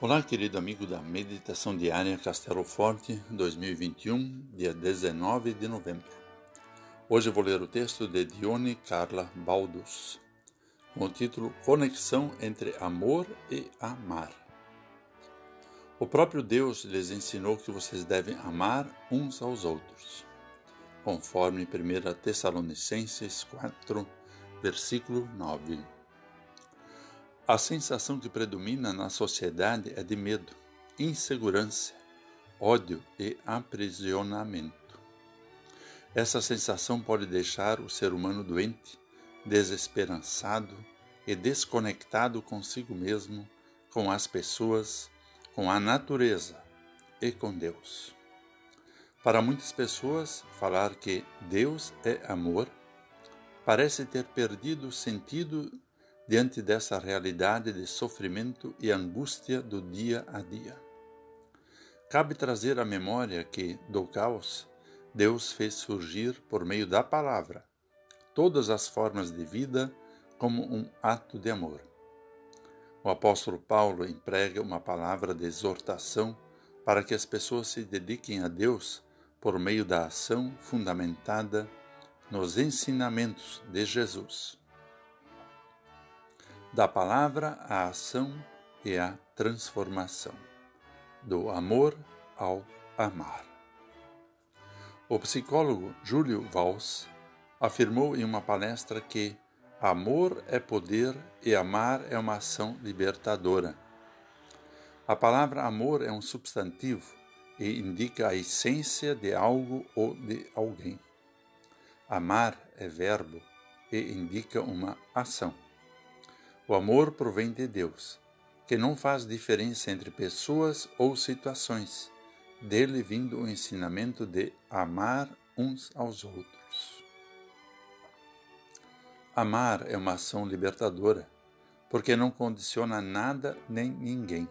Olá, querido amigo da Meditação Diária Castelo Forte 2021, dia 19 de novembro. Hoje vou ler o texto de Dione Carla Baldus, com o título Conexão entre Amor e Amar. O próprio Deus lhes ensinou que vocês devem amar uns aos outros, conforme 1 Tessalonicenses 4, versículo 9. A sensação que predomina na sociedade é de medo, insegurança, ódio e aprisionamento. Essa sensação pode deixar o ser humano doente, desesperançado e desconectado consigo mesmo, com as pessoas, com a natureza e com Deus. Para muitas pessoas, falar que Deus é amor parece ter perdido o sentido diante dessa realidade de sofrimento e angústia do dia a dia. Cabe trazer à memória que, do caos, Deus fez surgir, por meio da palavra, todas as formas de vida como um ato de amor. O apóstolo Paulo emprega uma palavra de exortação para que as pessoas se dediquem a Deus por meio da ação fundamentada nos ensinamentos de Jesus da palavra à ação e à transformação, do amor ao amar. O psicólogo Júlio Valls afirmou em uma palestra que amor é poder e amar é uma ação libertadora. A palavra amor é um substantivo e indica a essência de algo ou de alguém. Amar é verbo e indica uma ação. O amor provém de Deus, que não faz diferença entre pessoas ou situações, dele vindo o ensinamento de amar uns aos outros. Amar é uma ação libertadora, porque não condiciona nada nem ninguém.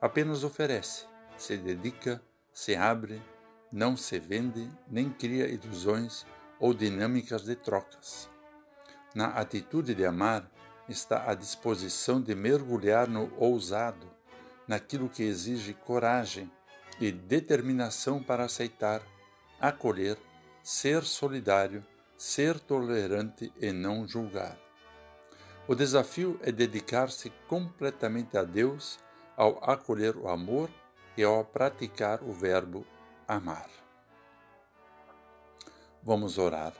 Apenas oferece, se dedica, se abre, não se vende, nem cria ilusões ou dinâmicas de trocas. Na atitude de amar, está à disposição de mergulhar no ousado, naquilo que exige coragem e determinação para aceitar, acolher, ser solidário, ser tolerante e não julgar. O desafio é dedicar-se completamente a Deus ao acolher o amor e ao praticar o verbo amar. Vamos orar.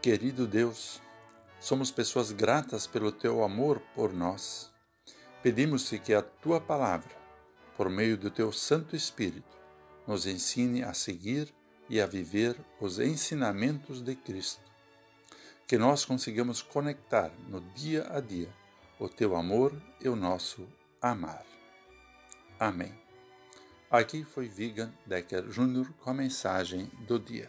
Querido Deus, Somos pessoas gratas pelo teu amor por nós. Pedimos-te que a tua palavra, por meio do teu Santo Espírito, nos ensine a seguir e a viver os ensinamentos de Cristo. Que nós consigamos conectar no dia a dia o teu amor e o nosso amar. Amém. Aqui foi Vigan Decker Jr. com a mensagem do dia.